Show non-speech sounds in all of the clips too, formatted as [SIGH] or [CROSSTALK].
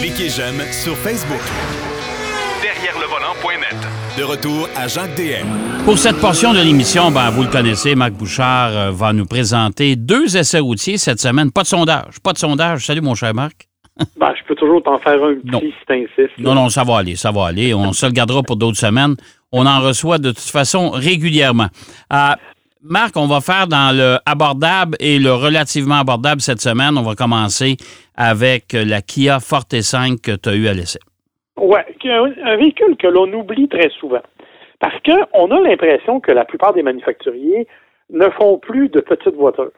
Cliquez j'aime sur Facebook. Derrière le volant.net. De retour à Jacques DM. Pour cette portion de l'émission, ben, vous le connaissez, Marc Bouchard euh, va nous présenter deux essais routiers cette semaine. Pas de sondage. Pas de sondage. Salut, mon cher Marc. [LAUGHS] Ben, je peux toujours t'en faire un petit Non. si t'insistes. Non, non, ça va aller, ça va aller. On se le gardera pour d'autres semaines. On en reçoit de toute façon régulièrement. Euh, Marc, on va faire dans le abordable et le relativement abordable cette semaine. On va commencer avec la Kia Forte 5 que tu as eu à l'essai. Ouais, un, véhicule que l'on oublie très souvent. Parce qu'on a l'impression que la plupart des manufacturiers ne font plus de petites voitures.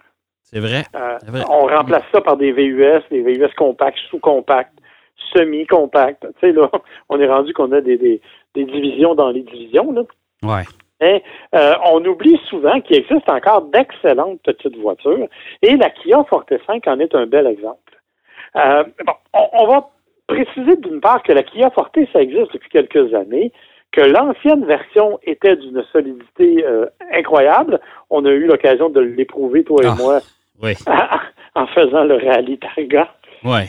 C'est vrai? Euh, vrai. on remplace ça par des VUS, des VUS compacts, sous-compacts, semi-compacts. Tu sais, là, [LAUGHS] on est rendu qu'on a des, des, des divisions dans les divisions, là. Ouais. Mais euh, on oublie souvent qu'il existe encore d'excellentes petites voitures et la Kia Forte 5 en est un bel exemple. Euh, bon, on, on va préciser d'une part que la Kia Forte, ça existe depuis quelques années, que l'ancienne version était d'une solidité euh, incroyable. On a eu l'occasion de l'éprouver, toi et Ah. moi, Oui. [LAUGHS] en faisant le rallye Targa. Ouais.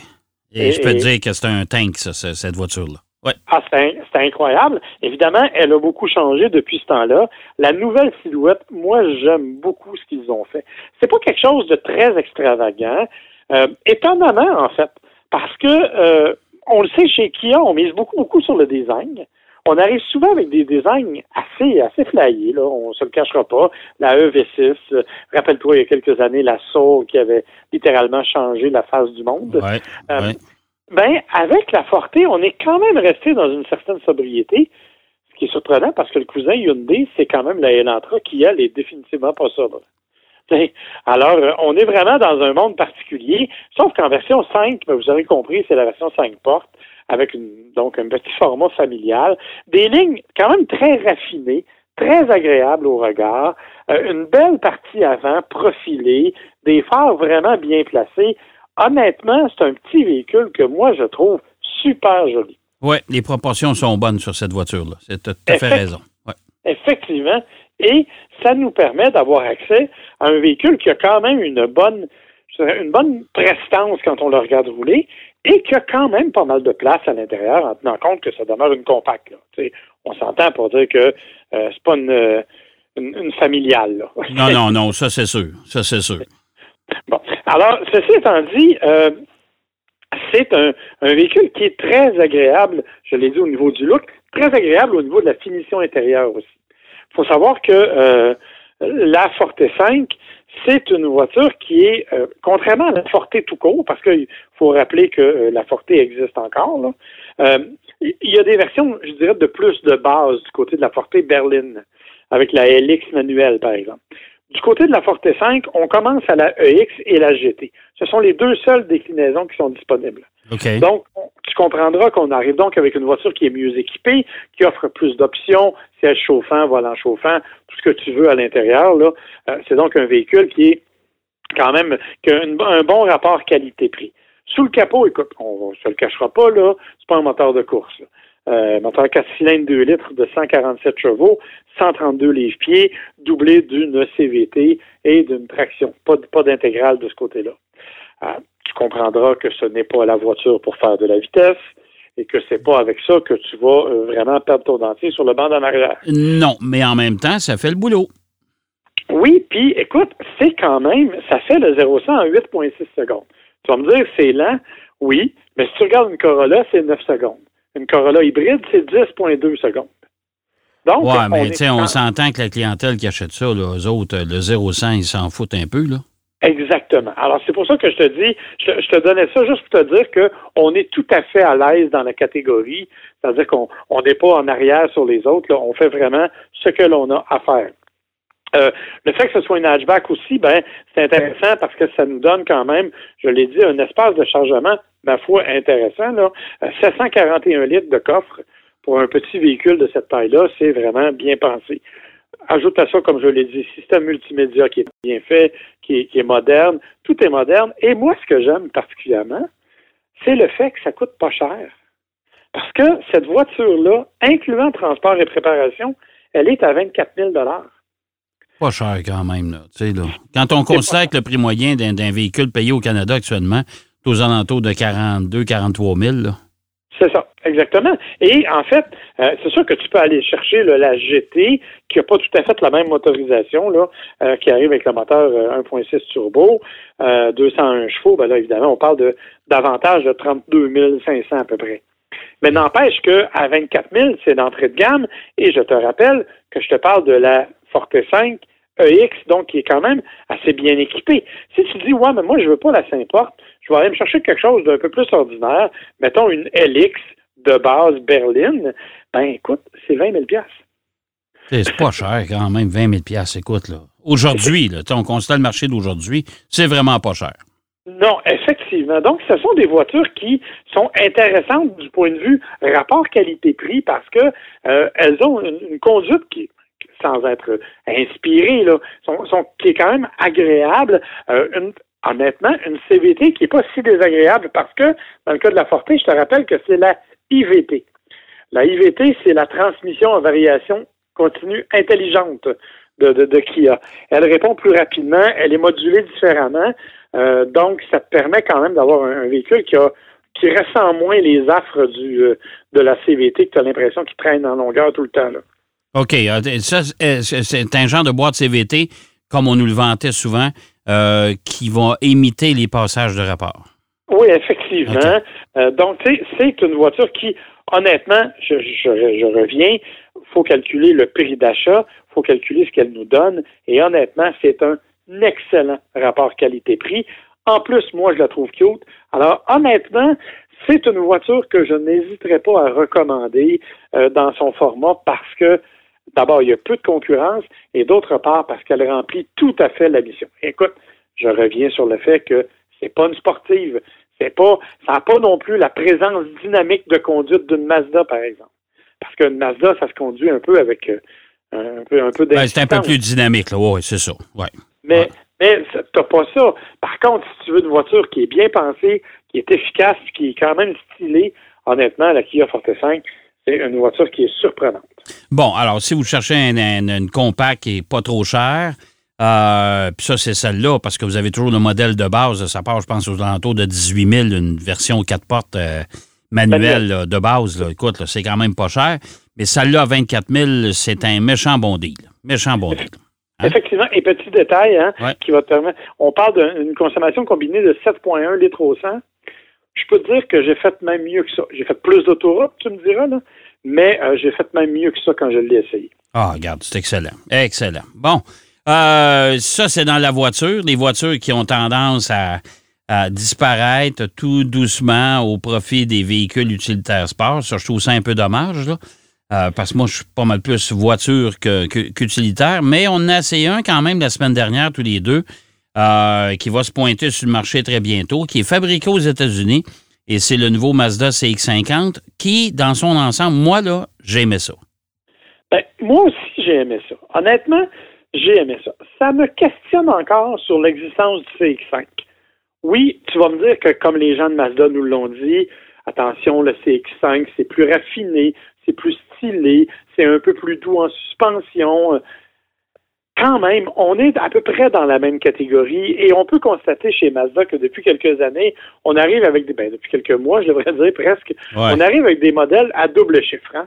Et, Et- je peux te dire que c'est un tank, ça, ce- cette voiture-là. Ouais. Ah, c'est in- c'est incroyable. Évidemment, elle a beaucoup changé depuis ce temps-là. La nouvelle silhouette, moi, j'aime beaucoup ce qu'ils ont fait. C'est pas quelque chose de très extravagant. Euh, étonnamment, en fait, parce que euh, on le sait chez Kia, on mise beaucoup, beaucoup sur le design. On arrive souvent avec des designs assez, assez flyés, là. On se le cachera pas. La EV6, euh, rappelle-toi, il y a quelques années, la Soul qui avait littéralement changé la face du monde. Ouais. Ouais. Ben, avec la Forte, on est quand même resté dans une certaine sobriété, ce qui est surprenant parce que le cousin Hyundai, c'est quand même la Elantra qui, elle, est définitivement pas sobre. T'sais, Alors, euh, on est vraiment dans un monde particulier, sauf qu'en version 5, ben, vous aurez compris, c'est la version 5 portes, avec une, donc un petit format familial, des lignes quand même très raffinées, très agréables au regard, euh, une belle partie avant profilée, des phares vraiment bien placés. Honnêtement, c'est un petit véhicule que moi, je trouve super joli. Ouais, les proportions sont bonnes sur cette voiture-là. C'est tout à fait raison. Ouais. Effectivement. Et ça nous permet d'avoir accès à un véhicule qui a quand même une bonne, une bonne prestance quand on le regarde rouler et qui a quand même pas mal de place à l'intérieur en tenant compte que ça demeure une compacte. là. On s'entend pour dire que euh, c'est pas une, euh, une, une familiale. là. Non, non, [LAUGHS] non, ça c'est sûr. Ça c'est sûr. Bon. Alors, ceci étant dit, euh, c'est un, véhicule qui est très agréable, je l'ai dit au niveau du look, très agréable au niveau de la finition intérieure aussi. Il faut savoir que euh, la Forte 5, c'est une voiture qui est, euh, contrairement à la Forte tout court, parce qu'il faut rappeler que la Forte existe encore, il y a des versions, je dirais, de plus de base du côté de la Forte berline, avec la LX manuelle, par exemple. Du côté de la Forte 5, on commence à la EX et la GT. Ce sont les deux seules déclinaisons qui sont disponibles. Donc, on- tu comprendras qu'on arrive donc avec une voiture qui est mieux équipée, qui offre plus d'options, siège chauffant, volant chauffant, tout ce que tu veux à l'intérieur. Là, Euh, c'est donc un véhicule qui est quand même qui a une- un bon rapport qualité-prix. Sous le capot, écoute, on ne se le cachera pas là, c'est pas un moteur de course. là. Euh, moteur 4 cylindres 2 litres de 147 chevaux, 132 livres-pieds, doublé d'une CVT et d'une traction. Pas, pas d'intégrale de ce côté-là. Euh, tu comprendras que ce n'est pas la voiture pour faire de la vitesse et que c'est pas avec ça que tu vas euh, vraiment perdre ton dentier sur le banc d'en arrière. Non, mais en même temps, ça fait le boulot. Oui, puis écoute, c'est quand même, ça fait le 0 100 en 8,6 secondes. Tu vas me dire, c'est lent, oui, mais si tu regardes une Corolla, c'est 9 secondes. Une Corolla hybride, c'est 10,2 secondes. Donc, Ouais, mais est tu sais, on s'entend que la clientèle qui achète ça, là, eux autres, euh, le 0-100, ils s'en foutent un peu, là. Exactement. Alors, c'est pour ça que je te dis, je, je te donnais ça juste pour te dire que on est tout à fait à l'aise dans la catégorie. C'est-à-dire qu'on on n'est pas en arrière sur les autres. Là. On fait vraiment ce que l'on a à faire. Euh, le fait que ce soit une hatchback aussi, ben, c'est intéressant parce que ça nous donne quand même, je l'ai dit, un espace de chargement, ma foi, intéressant. Là. Euh, 741 litres de coffre pour un petit véhicule de cette taille-là, c'est vraiment bien pensé. Ajoute à ça, comme je l'ai dit, système multimédia qui est bien fait, qui est, qui est moderne. Tout est moderne. Et moi, ce que j'aime particulièrement, c'est le fait que ça coûte pas cher. Parce que cette voiture-là, incluant transport et préparation, elle est à 24 000 Pas cher quand même, là. Là. Quand on considère que le prix moyen d'un véhicule payé au Canada actuellement est aux alentours de 42 43 000. C'est ça, exactement. Et en fait, euh, c'est sûr que tu peux aller chercher la GT, qui n'a pas tout à fait la même motorisation, là, euh, qui arrive avec le moteur 1.6 euh, turbo, 201 chevaux. Ben là, évidemment, on parle de d'avantage de 32 500 à peu près. Mais n'empêche qu'à 24 000, c'est d'entrée de gamme. Et je te rappelle que je te parle de la Forte 5 EX, donc qui est quand même assez bien équipée. Si tu dis, ouais, mais moi, je veux pas la Saint-Porte, je vais aller me chercher quelque chose d'un peu plus ordinaire, mettons une LX de base berline, ben écoute, c'est 20 000 C'est pas cher quand même, 20 000 écoute, là. Aujourd'hui, là, on constate le marché d'aujourd'hui, c'est vraiment pas cher. Non, effectivement. Donc, ce sont des voitures qui sont intéressantes du point de vue rapport qualité-prix parce que euh, elles ont une, conduite qui, sans être inspirée, là, sont, qui est quand même agréable. Euh, honnêtement, une CVT qui n'est pas si désagréable parce que, dans le cas de la Forte, je te rappelle que c'est la IVT. La IVT, c'est la transmission en variation continue intelligente de, Kia. Elle répond plus rapidement, elle est modulée différemment, euh, donc ça te permet quand même d'avoir un, véhicule qui a qui ressent moins les affres du, euh, de la CVT que tu as l'impression qu'il traîne en longueur tout le temps. Là. OK. Euh, ça, c'est un genre de boîte CVT, comme on nous le vantait souvent, euh, qui va imiter les passages de rapport. Oui, effectivement. Euh, donc, c'est une voiture qui, honnêtement, je, je, reviens, faut calculer le prix d'achat, faut calculer ce qu'elle nous donne, et honnêtement, c'est un excellent rapport qualité-prix. En plus, moi, je la trouve cute. Alors, honnêtement, c'est une voiture que je n'hésiterai pas à recommander euh, dans son format parce que D'abord, il y a peu de concurrence et d'autre part, parce qu'elle remplit tout à fait la mission. Écoute, je reviens sur le fait que c'est pas une sportive. C'est pas, ça n'a pas non plus la présence dynamique de conduite d'une Mazda, par exemple. Parce qu'une Mazda, ça se conduit un peu avec euh, un peu, un peu ben, C'est un peu plus dynamique, là. Oui, c'est ça. Ouais. Mais, mais t'as pas ça. Par contre, si tu veux une voiture qui est bien pensée, qui est efficace, qui est quand même stylée, honnêtement, la Kia Forte 5, c'est une voiture qui est surprenante. Bon, alors, si vous cherchez une, compacte qui n'est pas trop chère, euh, puis ça, c'est celle-là, parce que vous avez toujours le modèle de base. Ça part, je pense, aux alentours de 18 000, une version 4 portes euh, manuelle de base. Écoute, c'est quand même pas cher. Mais celle-là, à 24 000, c'est un méchant bon deal. Méchant bon deal. Hein? Effectivement. Et petit détail, hein, qui va te permettre. On parle d'une consommation combinée de 7,1 litres au 100. Je peux te dire que j'ai fait même mieux que ça. J'ai fait plus d'autoroute, tu me diras, là mais euh, j'ai fait même mieux que ça quand je l'ai essayé. Ah, regarde, c'est excellent. Excellent. Bon, euh, ça, c'est dans la voiture. Les voitures qui ont tendance à, disparaître tout doucement au profit des véhicules utilitaires sport. Ça, je trouve ça un peu dommage, là. Euh, parce que moi, je suis pas mal plus voiture qu'utilitaire. mais on a essayé un quand même la semaine dernière, tous les deux, qui va se pointer sur le marché très bientôt, qui est fabriqué aux États-Unis et c'est le nouveau Mazda CX-50 qui, dans son ensemble, moi, là, j'ai aimé ça. Ben, moi aussi, j'ai aimé ça. Honnêtement, j'ai aimé ça. Ça me questionne encore sur l'existence du CX-5. Oui, tu vas me dire que comme les gens de Mazda nous l'ont dit, attention, le CX-5, c'est plus raffiné, c'est plus stylé, c'est un peu plus doux en suspension quand même, on est à peu près dans la même catégorie et on peut constater chez Mazda que depuis quelques années, on arrive avec des, ben, depuis quelques mois, je devrais [LAUGHS] dire presque, on arrive avec des modèles à double chiffre. Hein.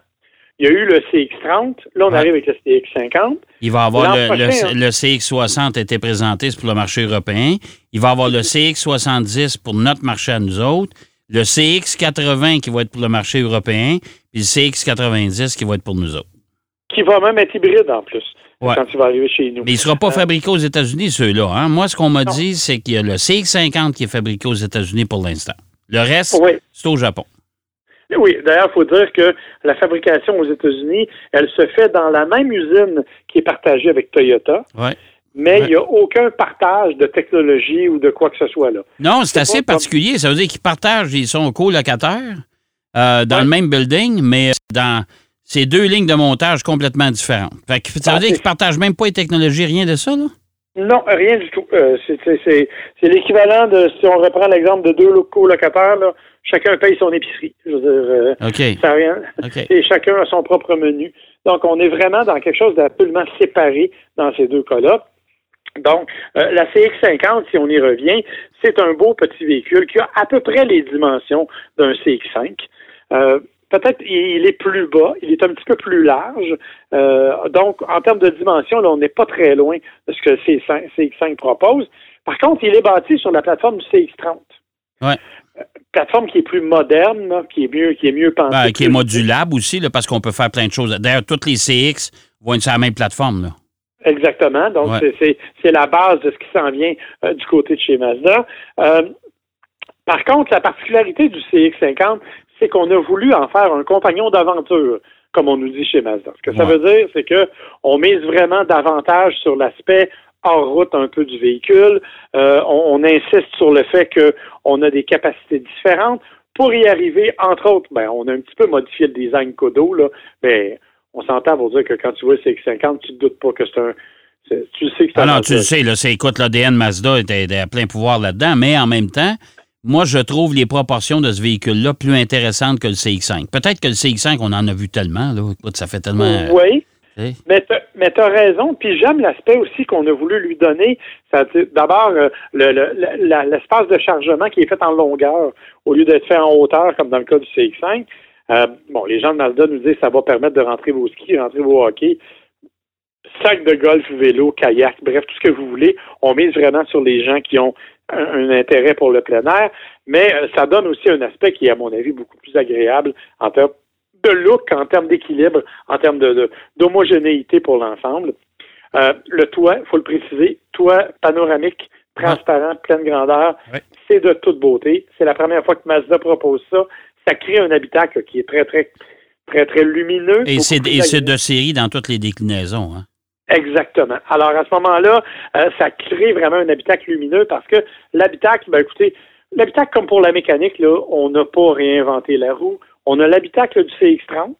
Il y a eu le CX30, là on arrive avec le CX50. Il va avoir le, le, CX60 a été présenté pour le marché européen. Il va avoir le CX70 pour notre marché à nous autres. Le CX80 qui va être pour le marché européen, puis le CX90 qui va être pour nous autres. Qui va même être hybride en plus quand tu vas arriver chez nous. Mais il ne sera pas euh, fabriqué aux États-Unis, ceux-là. Hein? Moi, ce qu'on m'a dit, c'est qu'il y a le CX-50 qui est fabriqué aux États-Unis pour l'instant. Le reste, c'est au Japon. Oui, d'ailleurs, il faut dire que la fabrication aux États-Unis, elle se fait dans la même usine qui est partagée avec Toyota. Mais il n'y a aucun partage de technologie ou de quoi que ce soit là. Non, c'est assez particulier. Ça veut dire qu'ils partagent, ils sont co-locataires euh, dans le même building, mais dans c'est deux lignes de montage complètement différentes. Fait que, ça veut dire qu'ils ne partagent même pas les technologies, rien de ça, là? Non, rien du tout. Euh, c'est l'équivalent de, si on reprend l'exemple de deux co-locataires, chacun paye son épicerie. Je veux dire, euh, OK. ça rien. [LAUGHS] Et chacun a son propre menu. Donc, on est vraiment dans quelque chose d'absolument séparé dans ces deux cas-là. Donc, euh, la CX50, si on y revient, c'est un beau petit véhicule qui a à peu près les dimensions d'un CX5. Euh, peut-être il est plus bas, il est un petit peu plus large. Euh, donc, en termes de dimension, là, on n'est pas très loin de ce que CX5, CX5 propose. Par contre, il est bâti sur la plateforme du CX30. Ouais. Plateforme qui est plus moderne, qui est mieux, qui est mieux pensée. Ben, qui est modulable aussi, là, parce qu'on peut faire plein de choses. D'ailleurs, toutes les CX vont être sur la même plateforme. Là. Exactement. Donc, c'est la base de ce qui s'en vient euh, du côté de chez Mazda. Euh, par contre, la particularité du CX50, c'est qu'on a voulu en faire un compagnon d'aventure, comme on nous dit chez Mazda. Ce que ça veut dire, c'est que on mise vraiment davantage sur l'aspect hors route un peu du véhicule. Euh, on, insiste sur le fait qu'on a des capacités différentes. Pour y arriver, entre autres, ben, on a un petit peu modifié le design Codo, là, mais on s'entend pour dire que quand tu vois le CX50, tu ne doutes pas que c'est un. Tu sais que c'est ah non, tu le sais, là, c'est, écoute, l'ADN Mazda était à plein pouvoir là-dedans, mais en même temps, moi, je trouve les proportions de ce véhicule-là plus intéressantes que le CX5. Peut-être que le CX5, on en a vu tellement, là. Ça fait tellement. Oui. Mais tu as raison, puis j'aime l'aspect aussi qu'on a voulu lui donner. D'abord, euh, l'espace de chargement qui est fait en longueur au lieu d'être fait en hauteur, comme dans le cas du CX5. Euh, bon, les gens de Mazda nous disent que ça va permettre de rentrer vos skis, rentrer vos hockey, sac de golf, vélo, kayak, bref, tout ce que vous voulez. On mise vraiment sur les gens qui ont un, intérêt pour le plein air, mais euh, ça donne aussi un aspect qui est, à mon avis, beaucoup plus agréable en termes de look, en termes d'équilibre, en termes d'homogénéité pour l'ensemble. Euh, le toit, il faut le préciser, toit panoramique, transparent, pleine grandeur, c'est de toute beauté. C'est la première fois que Mazda propose ça. Ça crée un habitacle qui est très, très, très, très lumineux. Et c'est de série dans toutes les déclinaisons. Hein? Exactement. Alors, à ce moment-là, euh, ça crée vraiment un habitacle lumineux parce que l'habitacle, ben écoutez, l'habitacle, comme pour la mécanique, là, on n'a pas réinventé la roue. On a l'habitacle du CX30,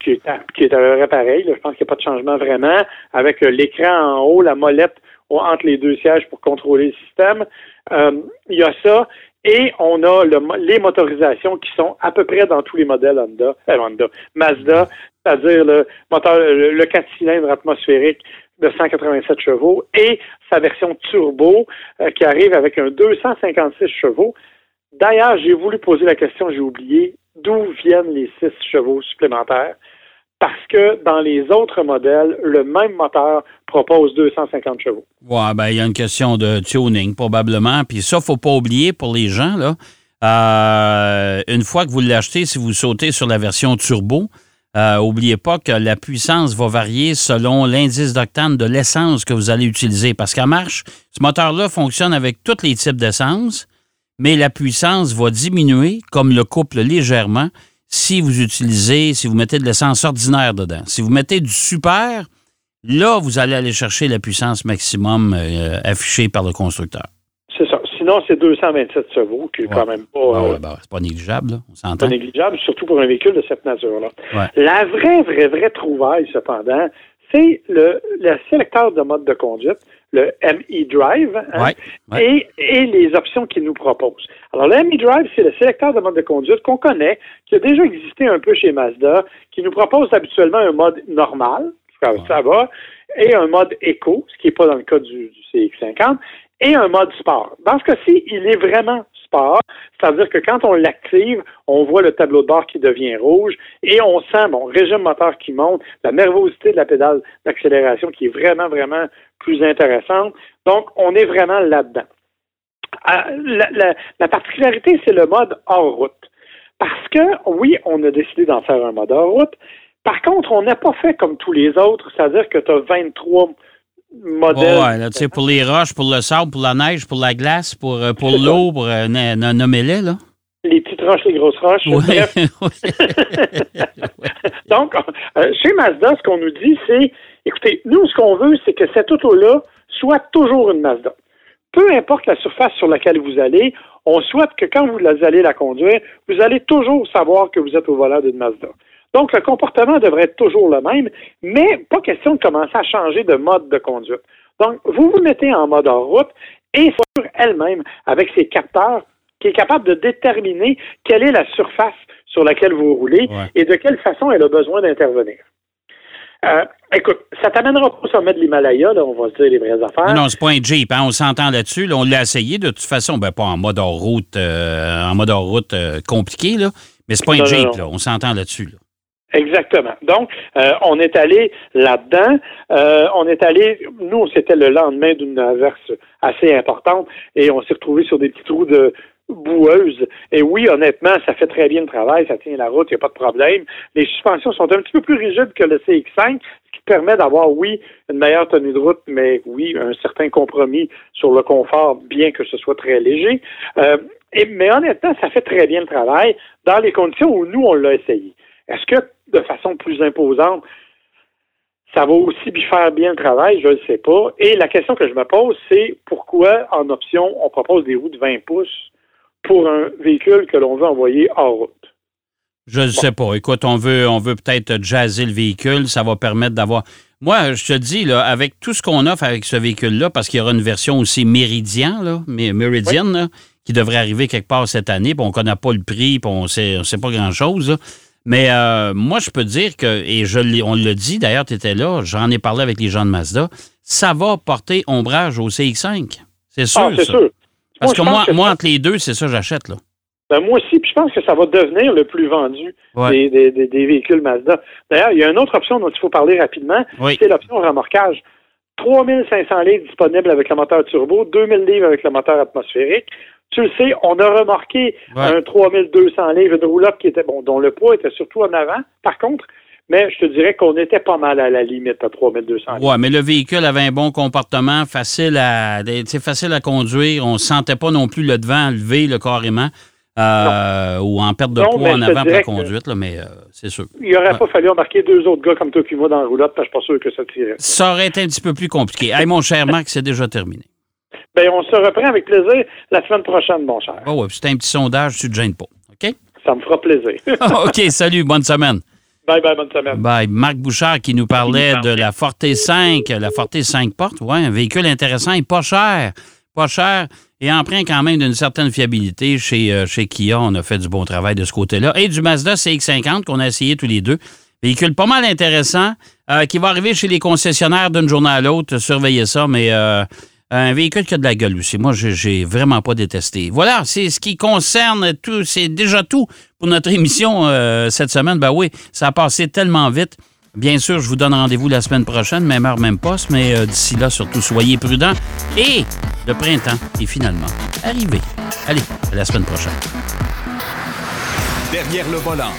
qui, est à, qui est à peu près pareil. je pense qu'il n'y a pas de changement vraiment, avec euh, l'écran en haut, la molette entre les deux sièges pour contrôler le système. Euh, il y a ça. Et on a les motorisations qui sont à peu près dans tous les modèles Honda, euh, Mazda, c'est-à-dire le moteur, le, 4 cylindres atmosphérique de 187 chevaux et sa version turbo qui arrive avec un 256 chevaux. D'ailleurs, j'ai voulu poser la question, j'ai oublié, d'où viennent les six chevaux supplémentaires? Parce que dans les autres modèles, le même moteur propose 250 chevaux. Oui, ben, il y a une question de tuning, probablement. Puis ça, il ne faut pas oublier pour les gens, là. Euh, une fois que vous l'achetez, si vous sautez sur la version turbo, n'oubliez euh, pas que la puissance va varier selon l'indice d'octane de l'essence que vous allez utiliser. Parce qu'à marche, ce moteur-là fonctionne avec tous les types d'essence mais la puissance va diminuer, comme le couple légèrement, si vous utilisez, si vous mettez de l'essence ordinaire dedans. Si vous mettez du super, là, vous allez aller chercher la puissance maximum euh, affichée par le constructeur. C'est ça. Sinon, c'est 227 chevaux, qui est quand même pas. Euh, ben, c'est pas négligeable, là. on s'entend. Pas négligeable, surtout pour un véhicule de cette nature-là. La vraie, vraie, vraie trouvaille, cependant, c'est le, le sélecteur de mode de conduite le ME Drive hein, Et, les options qu'il nous propose. Alors, le ME Drive, c'est le sélecteur de mode de conduite qu'on connaît, qui a déjà existé un peu chez Mazda, qui nous propose habituellement un mode normal, ça va, et un mode éco, ce qui n'est pas dans le cas du, du CX50, et un mode sport. Dans ce cas-ci, il est vraiment sport, c'est-à-dire que quand on l'active, on voit le tableau de bord qui devient rouge et on sent, bon, régime moteur qui monte, la nervosité de la pédale d'accélération qui est vraiment, vraiment plus intéressante. Donc, on est vraiment là-dedans. Ah, la, particularité, c'est le mode hors route. Parce que, oui, on a décidé d'en faire un mode hors route. Par contre, on n'a pas fait comme tous les autres, c'est-à-dire que tu as 23 modèles. ouais, tu sais, pour les roches, pour le sable, pour la neige, pour la glace, pour, euh, pour l'eau, pour euh, nommer-les, là les petites roches, les grosses roches. [LAUGHS] [LAUGHS] Donc, euh, chez Mazda, ce qu'on nous dit, c'est, écoutez, nous, ce qu'on veut, c'est que cette auto-là soit toujours une Mazda. Peu importe la surface sur laquelle vous allez, on souhaite que quand vous allez la conduire, vous allez toujours savoir que vous êtes au volant d'une Mazda. Donc, le comportement devrait être toujours le même, mais pas question de commencer à changer de mode de conduite. Donc, vous vous mettez en mode en route et sur elle-même, avec ses capteurs, qui est capable de déterminer quelle est la surface sur laquelle vous roulez et de quelle façon elle a besoin d'intervenir. Euh, écoute, ça t'amènera pas au sommet de l'Himalaya, là, on va se dire les vraies affaires. Non, c'est pas un Jeep, hein, on s'entend là-dessus. on l'a essayé de toute façon, ben pas en mode hors route, euh, en mode hors route euh, compliqué, là, mais c'est pas un Jeep, là, on s'entend là-dessus. Exactement. Donc, on est allé là-dedans. on est allé, nous, c'était le lendemain d'une averse assez importante et on s'est retrouvé sur des petits trous de, boueuse. Et oui, honnêtement, ça fait très bien le travail, ça tient la route, il n'y a pas de problème. Les suspensions sont un petit peu plus rigides que le CX5, ce qui permet d'avoir, oui, une meilleure tenue de route, mais oui, un certain compromis sur le confort, bien que ce soit très léger. Euh, et, mais honnêtement, ça fait très bien le travail dans les conditions où nous, on l'a essayé. Est-ce que de façon plus imposante, ça va aussi faire bien le travail, je ne sais pas. Et la question que je me pose, c'est pourquoi en option, on propose des roues de 20 pouces pour un véhicule que l'on veut envoyer en route? Je ne sais pas. Écoute, on veut, on veut peut-être jazzer le véhicule. Ça va permettre d'avoir. Moi, je te dis, là, avec tout ce qu'on offre avec ce véhicule-là, parce qu'il y aura une version aussi Méridien, là, Meridian, qui devrait arriver quelque part cette année, puis on ne connaît pas le prix, puis on ne sait, pas grand-chose. Mais euh, moi, je peux dire que, et je on le dit, d'ailleurs, tu étais là, j'en ai parlé avec les gens de Mazda, ça va porter ombrage au CX5. C'est ah, sûr. c'est sûr. Parce que moi, moi entre les deux, c'est ça que j'achète, là. Ben moi aussi, puis je pense que ça va devenir le plus vendu des, véhicules Mazda. D'ailleurs, il y a une autre option dont il faut parler rapidement, c'est l'option remorquage. 3500 livres disponibles avec le moteur turbo, 2000 livres avec le moteur atmosphérique. Tu le sais, on a remarqué un 3200 livres de roulotte qui était bon, dont le poids était surtout en avant. Par contre, mais je te dirais qu'on était pas mal à la limite à 3200. Oui, mais le véhicule avait un bon comportement, facile à, facile à conduire. On ne sentait pas non plus le devant levé le carrément. Euh, ou en perte de poids en avant pour la conduite, là, mais euh, c'est sûr. Il n'aurait pas fallu embarquer deux autres gars comme toi qui moi dans la roulotte, parce que je suis pas sûr que ça tirait. Ça aurait été un petit peu plus compliqué. Hey, mon cher Marc, c'est déjà terminé. Bien, on se reprend avec plaisir la semaine prochaine, mon cher. Oh, ouais, c'est un petit sondage, tu ne te gênes pas. OK? Ça me fera plaisir. [LAUGHS] OK, salut, bonne semaine. Bye bye, bonne semaine. Bye. Marc Bouchard qui nous parlait de la Forte 5, la Forte 5 portes. Oui, un véhicule intéressant et pas cher. Pas cher et emprunt quand même d'une certaine fiabilité chez, euh, chez Kia. On a fait du bon travail de ce côté-là. Et du Mazda CX-50 qu'on a essayé tous les deux. Véhicule pas mal intéressant euh, qui va arriver chez les concessionnaires d'une journée à l'autre. Surveillez ça, mais euh, un véhicule qui a de la gueule aussi. Moi, j'ai vraiment pas détesté. Voilà, c'est ce qui concerne tout. C'est déjà tout pour notre émission euh, cette semaine. Ben oui, ça a passé tellement vite. Bien sûr, je vous donne rendez-vous la semaine prochaine, même heure, même poste, mais euh, d'ici là, surtout, soyez prudents. Et le printemps est finalement arrivé. Allez, à la semaine prochaine. Derrière le volant.